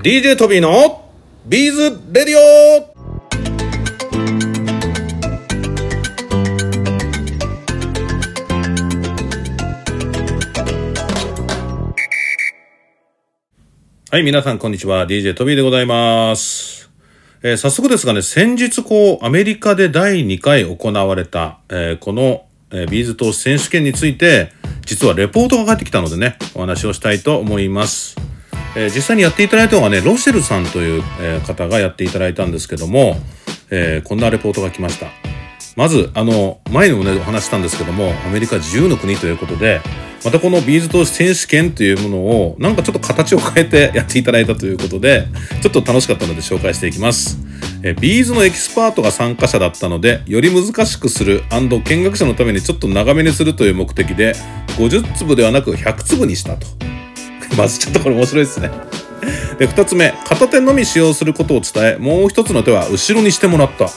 DJ トビーのビーズレディオはい、皆さんこんにちは。DJ トビーでございます。えー早速ですがね、先日こう、アメリカで第2回行われた、えーこの、えービーズ通し選手権について、実はレポートが返ってきたのでね、お話をしたいと思います。えー実際にやっていただいたのがね、ロシェルさんという、えー方がやっていただいたんですけども、えーこんなレポートが来ました。まず、あの、前にもね、お話したんですけども、アメリカ自由の国ということで、またこのビーズ通し選手権というものを、なんかちょっと形を変えてやっていただいたということで、ちょっと楽しかったので紹介していきます。えビーズのエキスパートが参加者だったので、より難しくする見学者のためにちょっと長めにするという目的で、50粒ではなく100粒にしたと。まずちょっとこれ面白いですね。で、2つ目、片手のみ使用することを伝え、もう1つの手は後ろにしてもらった。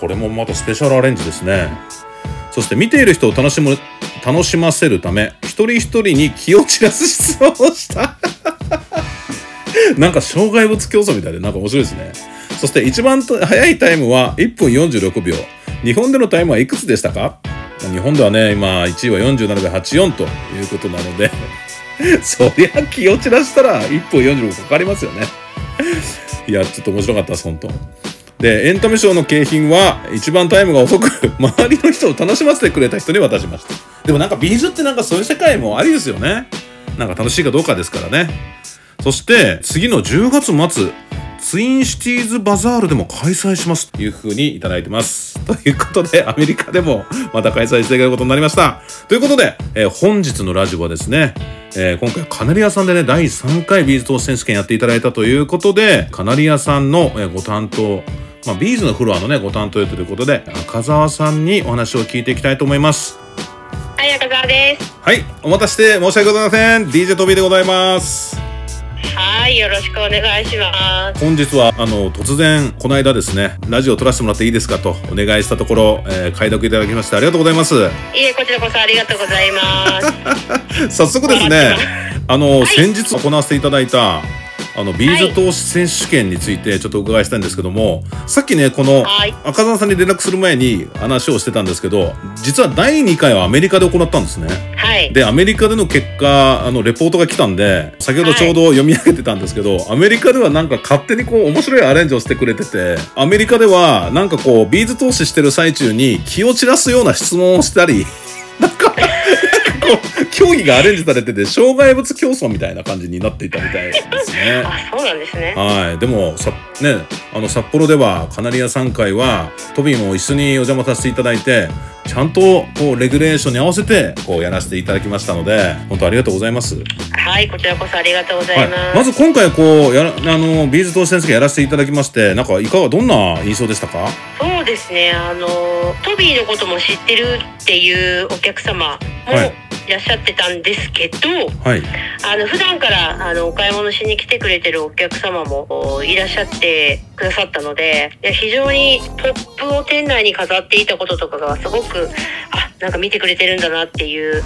これもまたスペシャルアレンジですね。そして見ている人を楽しむ、楽しませるため、一人一人に気を散らす質問をした。なんか障害物競争みたいでなんか面白いですね。そして一番早いタイムは1分46秒。日本でのタイムはいくつでしたか？日本ではね、今1位は47秒84ということなので、そりゃ気を散らしたら1分46かかりますよね。いや、ちょっと面白かったです、本当。で、エンタメショーの景品は、一番タイムが遅く、周りの人を楽しませてくれた人に渡しました。でもなんかビーズってなんかそういう世界もありですよね。なんか楽しいかどうかですからね。そして、次の10月末、ツインシティーズバザールでも開催しますというふうにいただいてます。ということで、アメリカでもまた開催していただくことになりました。ということで、えー本日のラジオはですね、えー今回カナリアさんでね、第3回ビーズ通し選手権やっていただいたということで、カナリアさんの、えーご担当、まあ、ビーズのフロアのね、ご担当ということで、赤澤さんにお話を聞いていきたいと思います。はい、赤澤です。はい、お待たせして申し訳ございません。DJ トビーでございます。はい、よろしくお願いします。本日はあの突然この間ですねラジオを撮らせてもらっていいですかとお願いしたところ、えー、解読いただきましてありがとうございますいえ、こちらこそありがとうございます。早速ですねあの、い先日行わせていただいたあのビーズ投資選手権についてちょっとお伺いしたいんですけどもさっきねこのはい。赤澤さんに連絡する前に話をしてたんですけど実は第2回はアメリカで行ったんですね。はい。でアメリカでの結果あのレポートが来たんで先ほどちょうど読み上げてたんですけど、アメリカではなんか勝手にこう面白いアレンジをしてくれててアメリカではなんかこうビーズ投資してる最中に気を散らすような質問をしたり 競技がアレンジされてて障害物競争みたいな感じになっていたみたいですね。あ、そうなんですね。はい。でも、さ、ね、あの、札幌では、カナリア3回は、トビーも一緒にお邪魔させていただいて、ちゃんと、こう、レギュレーションに合わせて、こう、やらせていただきましたので、本当ありがとうございます。はい、こちらこそありがとうござはいいます。。まず今回、こう、やら、あの、ビーズ投資先生やらせていただきまして、なんか、いかが、どんな印象でしたか？そうですね、あの、トビーのことも知ってるっていうお客様もはいいらっしゃってたんですけど、はい。あの、普段から、あの、お買い物しに来てくれてるお客様もおいらっしゃってくださったので、いや非常にポップを店内に飾っていたこととかがすごく、あ、なんか見てくれてるんだなっていう、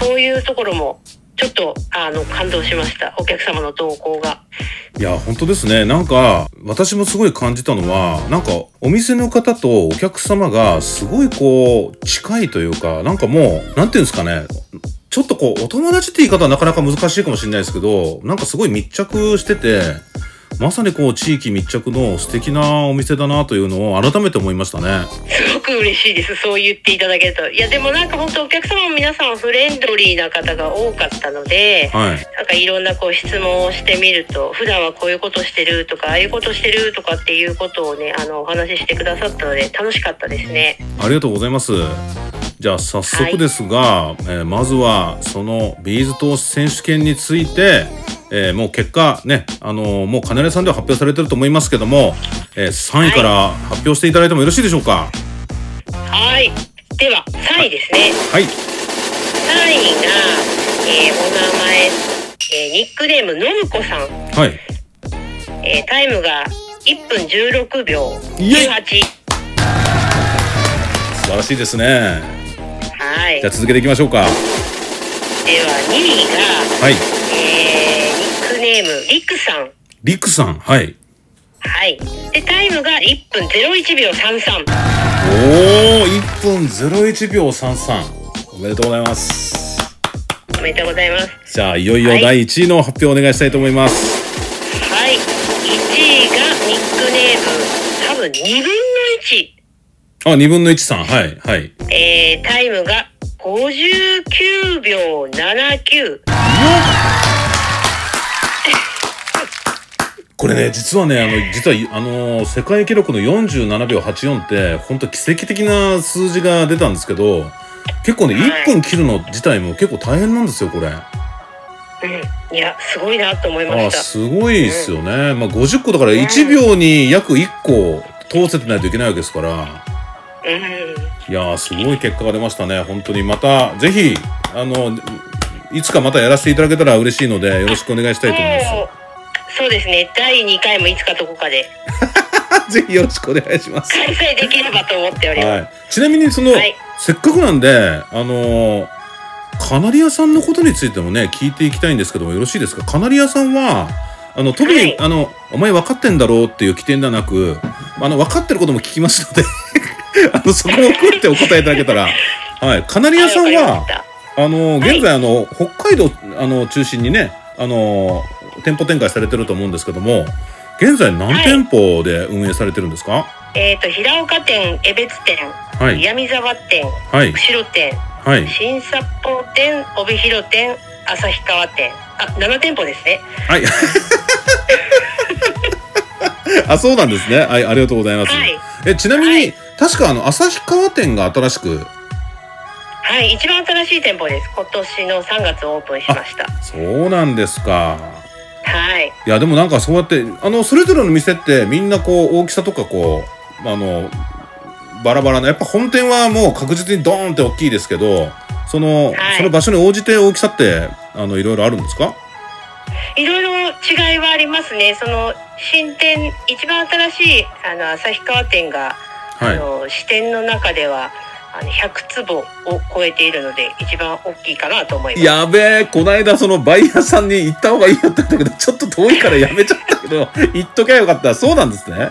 そういうところも、ちょっと、あの、感動しました。お客様の動向が。いや、本当ですね。なんか、私もすごい感じたのは、なんか、お店の方とお客様がすごいこう、近いというか、なんかもう、何て言うんですかね。ちょっとこう、お友達って言い方はなかなか難しいかもしれないですけど、なんかすごい密着してて、まさにこう、地域密着の素敵なお店だなというのを改めて思いましたね。すごく嬉しいです。そう言っていただけると。いや、でもなんか本当お客様も皆さんフレンドリーな方が多かったので、はい。なんかいろんなこう質問をしてみると普段はこういうことしてるとかああいうことしてるとかっていうことをねあのお話ししてくださったので楽しかったですね。ありがとうございます。じゃあ早速ですが、えーまずはそのビーズ投資選手権について、えーもう結果ね、あのーもう金根さんでは発表されてると思いますけども、えー3位から発表していただいてもよろしいでしょうか？はい。では3位ですね。はい。3位が、えーお名前、えーニックネームのむこさん、はい。えータイムが1分16秒イエイ18。素晴らしいですね。はい。じゃあ続けていきましょうか。では2位が、はい。ネームリクさん。リクさん。はい。はい。で、タイムが1分01秒33。おー、1分01秒33。おめでとうございます。おめでとうございます。じゃあ、いよいよはい第1位の発表お願いしたいと思います。はい。1位がニックネーム、多分2分の1。あ、2分の1さん。はい、はい。えー、タイムが59秒79。これね、実はね、あの、実は、あの、世界記録の47秒84って、本当奇跡的な数字が出たんですけど、結構ね、はい1分切るの自体も結構大変なんですよ、これ。うん。いや、すごいなと思いまあした。すごいですよね。まあ、50個だから1秒に約1個通せてないといけないわけですから。うん。いやー、すごい結果が出ましたね。本当に。また、ぜひ、あの、いつかまたやらせていただけたら嬉しいので、よろしくお願いしたいと思いもうそうですね。第2回もいつかどこかで。ぜひよろしくお願いします。開催できればと思っております。はい。ちなみに、その、はいせっかくなんで、あのーカナリアさんのことについてもね、聞いていきたいんですけども、よろしいですか？カナリアさんは、あの、特に、はいあの、お前分かってんだろうっていう起点ではなく、あの、分かってることも聞きますので、あの、そこも含めてお答えいただけたら、はい。カナリアさんはあの、はい現在、あの、北海道、あの、中心にね、あの、店舗展開されてると思うんですけども、現在何店舗で運営されてるんですか？えっ、と、平岡店、江別店、はい。闇沢店、はい。釧路店、はい。新札幌店、帯広店、旭川店。あ、7店舗ですね。はい。あ、そうなんですね。はい、ありがとうございます。はい。え、ちなみに、はい確かあの、旭川店が新しく、はい、一番新しい店舗です。今年の3月オープンしました。そうなんですか。はい。いや、でもなんかそうやって、あの、それぞれの店ってみんなこう、大きさとかこう、あの、バラバラな、やっぱ本店はもう確実にドーンって大きいですけど、その、はいその場所に応じて大きさって、あの、いろいろあるんですか？いろいろ違いはありますね。その新店、一番新しいあの旭川店が、はい。あの支店の中ではあの100坪を超えているので一番大きいかなと思います。やべえ、こないだそのバイヤーさんに行った方がいいよって言ったけど、ちょっと遠いからやめちゃったけど、行っときゃよかった。そうなんですね。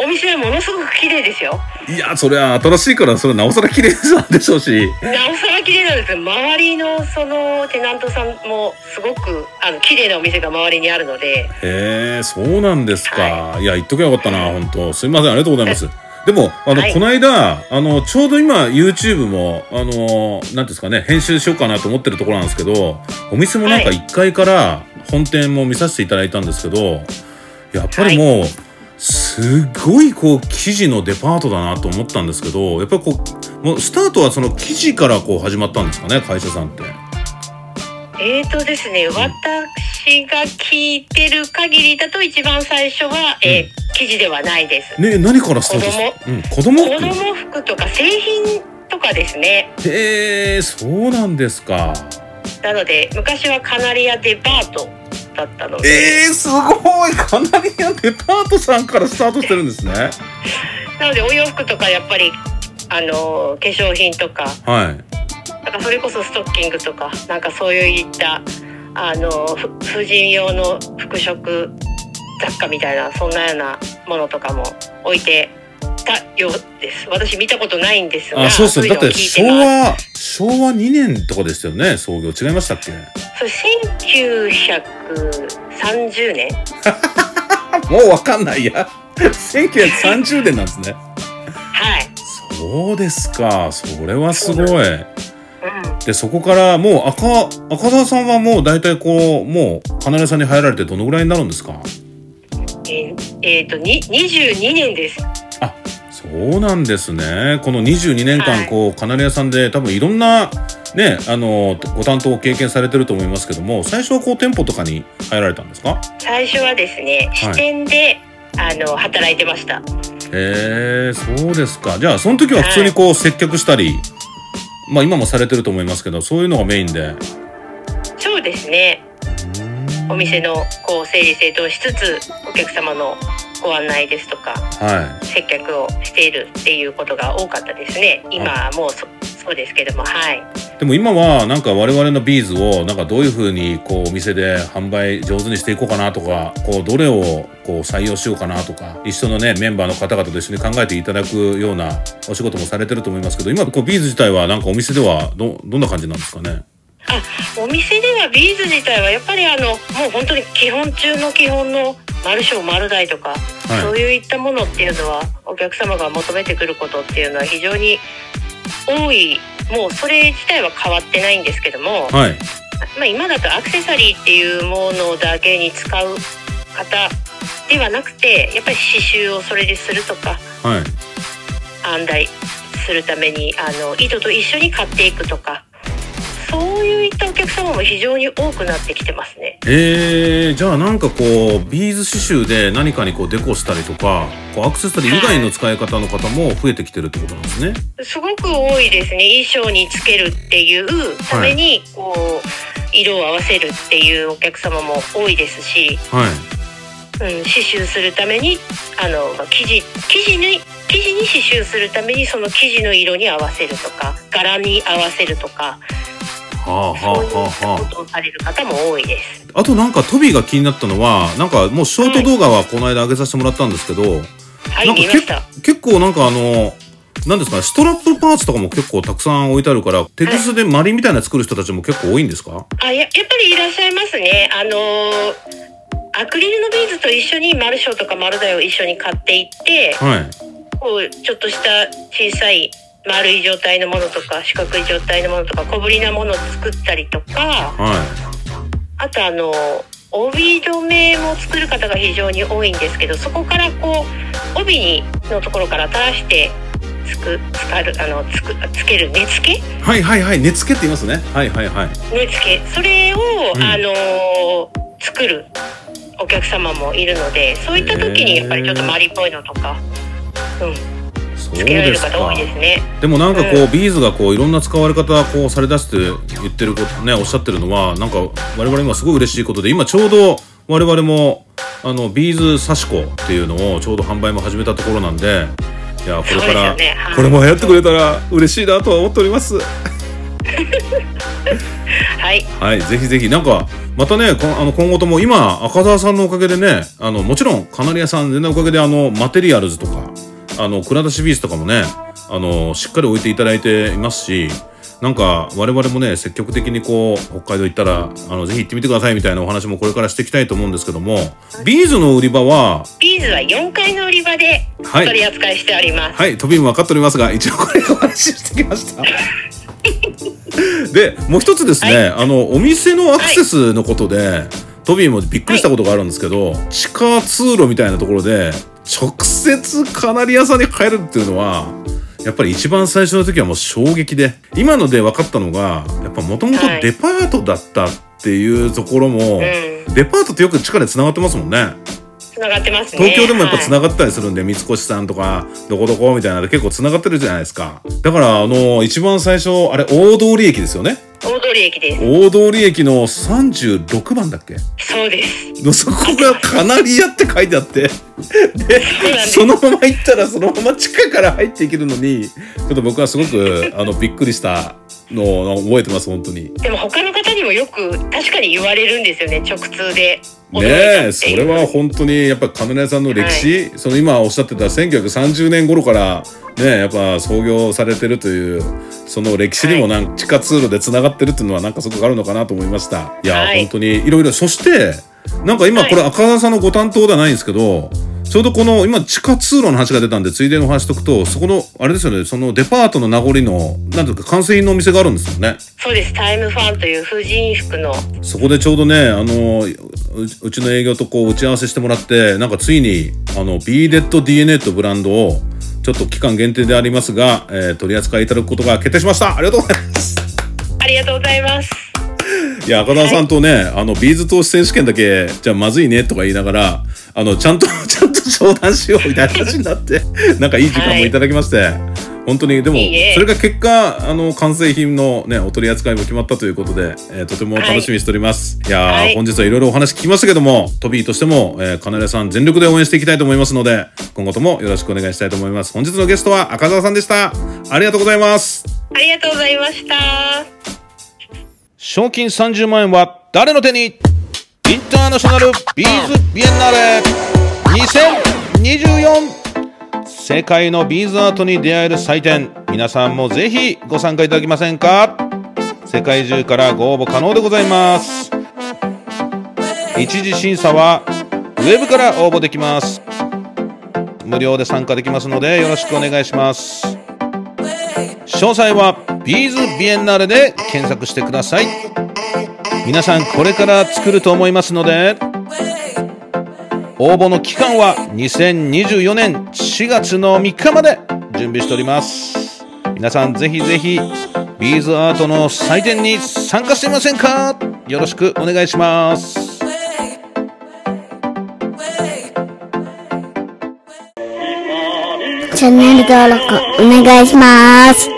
お店はものすごく綺麗ですよ。いや、それは新しいから、それはなおさら綺麗なんでしょうし。なおさら綺麗なんですよ周りのそのテナントさんもすごくあの綺麗なお店が周りにあるのでへえ、そうなんですか。、はいや、言っときゃよかったな、本当すいません、ありがとうございます。でも、あの、はい。この間、あの、ちょうど今、YouTube も、あの、なんですかね、編集しようかなと思ってるところなんですけど、お店もなんかはい。1階から本店も見させていただいたんですけど、やっぱりもう、すごいこう生地のデパートだなと思ったんですけどやっぱりこうもうスタートはその生地からこう始まったんですかね会社さんって。えーとですね私が聞いてる限りだと一番最初は、えーうん生地ではないです。ね何からスタートしたうん、子供？子服供服とか製品とかですね。へえそうなんですか。なので昔はカナリアデパートだったので、えー、すごい。カナリアデパートさんからスタートしてるんですね。なのでお洋服とかやっぱりあの化粧品とか。はい。なんかそれこそストッキングとかなんかそういったあのふ婦人用の服飾雑貨みたいなそんなようなものとかも置いてたようです私見たことないんですがあ、そうそう。いのをだって昭和、昭和2年とかでしたよね、創業。違いましたっけ？それ1930年 もうわかんないや。1930年なんですね。はい、そうですか。それはすごい。うん、で、そこからもう赤、赤澤さんはもう大体こう、もう、カナリアさんに入られてどのぐらいになるんですか？えーえーとに22年です。あ、そうなんですね。この22年間、はい。こう、カナリアさんで多分いろんな、ね、あの、ご担当を経験されてると思いますけども、最初はこう、店舗とかに入られたんですか？最初はですね支店で、あの働いてました。へえ、そうですか。じゃあ、その時は普通にこう、接客したり、まあ今もされてると思いますけど、そういうのがメインで。そうですねお店のこう整理整頓しつつお客様のご案内ですとかは接客をしているっていうことが多かったですね。今はもうそそそうですけどもはい。でも今はなんか我々のビーズをなんかどういうふうにこうお店で販売上手にしていこうかなとかこうどれをこう採用しようかなとか一緒のねメンバーの方々と一緒に考えていただくようなお仕事もされてると思いますけど今こうビーズ自体はなんかお店ではどどんな感じなんですかね？あお店ではビーズ自体はやっぱりあのもう本当に基本中の基本の丸小丸大とか、はい。そういったものっていうのはお客様が求めてくることっていうのは非常に多い。もうそれ自体は変わってないんですけども、はい。まあ、今だとアクセサリーっていうものだけに使う方ではなくてやっぱり刺繍をそれでするとかはい。案内するためにあの糸と一緒に買っていくとかそういったお客様も非常に多くなってきてますね。えー、じゃあなんかこうビーズ刺繍で何かにこうデコしたりとかこうアクセサリー以外の使い方の方も増えてきてるってことなんですね。すごく多いですね衣装につけるっていうためにこう色を合わせるっていうお客様も多いですし、はいうん、刺繍するためにあのまあ生地生地に生地に刺繍するためにその生地の色に合わせるとか柄に合わせるとかはあはあはあされる方も多いです。あとなんかトビーが気になったのはなんかもうショート動画はこの間上げさせてもらったんですけど、はいなんか。結構なんかあのなんですかねストラップパーツとかも結構たくさん置いてあるからテグスでマリンみたいなの作る人たちも結構多いんですか？あややっぱりいらっしゃいますね。あのーアクリルのビーズと一緒に丸小とか丸大を一緒に買っていってはいこうちょっとした小さい丸い状態のものとか四角い状態のものとか小ぶりなものを作ったりとかはあとあの帯留めも作る方が非常に多いんですけどそこからこう帯にのところから垂らしてつくつかるあのつくつける根付け？いはいはいはい。根付けって言いますね。はいはいはい。根付け。それを、うん。あのー作るお客様もいるのでそういった時にやっぱりちょっとマリっぽいのとか、うん、そうつけられですか。る方多いですね。でもなんかこう、うん。ビーズがこういろんな使われ方こうされだして言ってることねおっしゃってるのはなんか我々今すごい嬉しいことで今ちょうど我々もあのビーズ刺し子っていうのをちょうど販売も始めたところなんでいやこれから、ね。はい。これも流行ってくれたら嬉しいなとは思っております。はい。はいぜひぜひ。なんかまたねこあの今後とも今赤澤さんのおかげでねあのもちろんカナリアさん全然おかげであのマテリアルズとかあの蔵出しビーズとかもねあのしっかり置いていただいていますしなんか我々もね積極的にこう北海道行ったらあのぜひ行ってみてくださいみたいなお話もこれからしていきたいと思うんですけどもビーズの売り場はビーズは4階の売り場ではい取り扱いしております。はい、トビーも分かっておりますが、一応これお話ししてきました。で、もう一つですね、はいあの、お店のアクセスのことで、トビーもびっくりしたことがあるんですけど、地下通路みたいなところで、直接カナリアさんに帰るっていうのは、やっぱり一番最初の時はもう衝撃で、今ので分かったのが、やっぱもともとはい。デパートだったっていうところも、うんデパートってよく地下で繋がってますもんね。つながってますね。東京でもやっぱつがながったりするんで、三越さんとか、どこどこみたいなので結構つながってるじゃないですか。だから、あの、一番最初、あれ、大通駅ですよね？大通駅です。大通駅の36番だっけ？そうです。のそこがカナリアって書いてあって。で、そのまま行ったらそのまま地下から入っていけるのに、ちょっと僕はすごく、あの、びっくりしたのを覚えてます、本当に。でも他の方にもよく確かに言われるんですよね。直通でね。えそれは本当にやっぱカメラ屋さんの歴史、その今おっしゃってた1930年頃からねやっぱ創業されてるというその歴史にもなんか地下通路でつながってるっていうのはなんかすごくあるのかなと思いました。いや、はい。本当にいろいろ。そしてなんか今これ赤澤さんのご担当ではないんですけどちょうどこの今地下通路の話が出たんでついでの話しとくとそこのあれですよねそのデパートの名残のなんていうか完成品のお店があるんですよね。そうです。タイムファンという婦人服の。そこでちょうどね、あの、ううちの営業とこう打ち合わせしてもらって、なんかついに、あの、b d e d d n a とブランドを、ちょっと期間限定でありますが、えー取り扱いいただくことが決定しました。ありがとうございます。ありがとうございます。いや、赤田さんとね、あの、ビーズ投資選手権だけ、じゃあまずいねとか言いながら、あの、ちゃんと商談しようみたいな話になって、なんかいい時間もいただきまして、本当にでもそれが結果あの完成品のねお取り扱いも決まったということで、えーとても楽しみにしております、い、やー、はい。本日はいろいろお話聞きましたけどもトビーとしても、えー、金根さん全力で応援していきたいと思いますので今後ともよろしくお願いしたいと思います。本日のゲストは赤澤さんでした。ありがとうございます。ありがとうございました。賞金30万円は誰の手に？インターナショナルビーズビエンナーレ2024世界のビーズアートに出会える祭典。皆さんもぜひご参加いただけませんか？世界中からご応募可能でございます。一次審査はウェブから応募できます。無料で参加できますのでよろしくお願いします。詳細はビーズビエンナーレで検索してください。皆さんこれから作ると思いますので応募の期間は2024年4月の3日まで準備しております。皆さんぜひぜひビーズアートの祭典に参加してみませんか？よろしくお願いします。チャンネル登録お願いします。